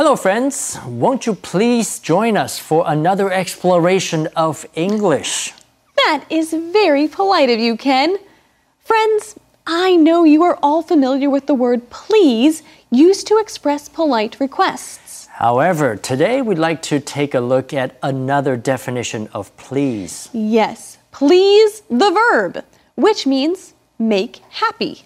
Hello, friends. Won't you please join us for another exploration of English? That is very polite of you, Ken. Friends, I know you are all familiar with the word please used to express polite requests. However, today we'd like to take a look at another definition of please. Yes, please the verb, which means make happy.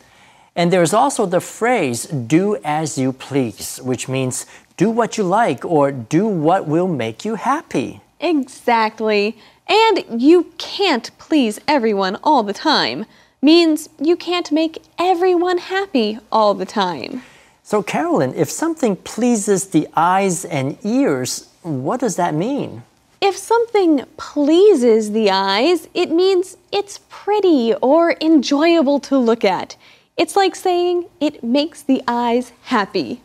And there's also the phrase do as you please, which means do what you like or do what will make you happy. Exactly. And you can't please everyone all the time. Means you can't make everyone happy all the time. So, Carolyn, if something pleases the eyes and ears, what does that mean? If something pleases the eyes, it means it's pretty or enjoyable to look at. It's like saying it makes the eyes happy.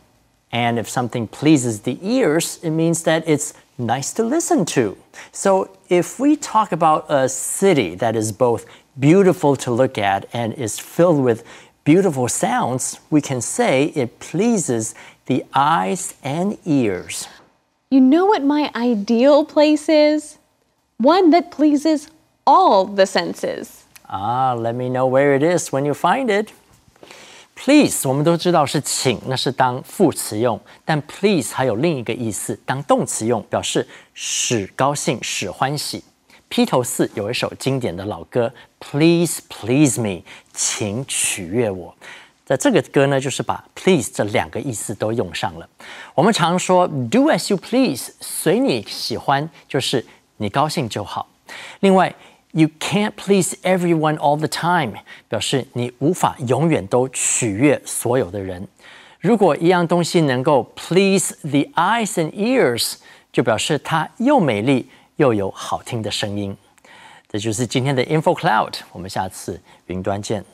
And if something pleases the ears, it means that it's nice to listen to. So if we talk about a city that is both beautiful to look at and is filled with beautiful sounds, we can say it pleases the eyes and ears. You know what my ideal place is? One that pleases all the senses. Ah, let me know where it is when you find it. Please，我们都知道是请，那是当副词用。但 please 还有另一个意思，当动词用，表示使高兴、使欢喜。披头四有一首经典的老歌，Please please me，请取悦我。在这个歌呢，就是把 please 这两个意思都用上了。我们常说 do as you please，随你喜欢，就是你高兴就好。另外 ，You can't please everyone all the time，表示你无法永远都取悦所有的人。如果一样东西能够 please the eyes and ears，就表示它又美丽又有好听的声音。这就是今天的 Info Cloud，我们下次云端见。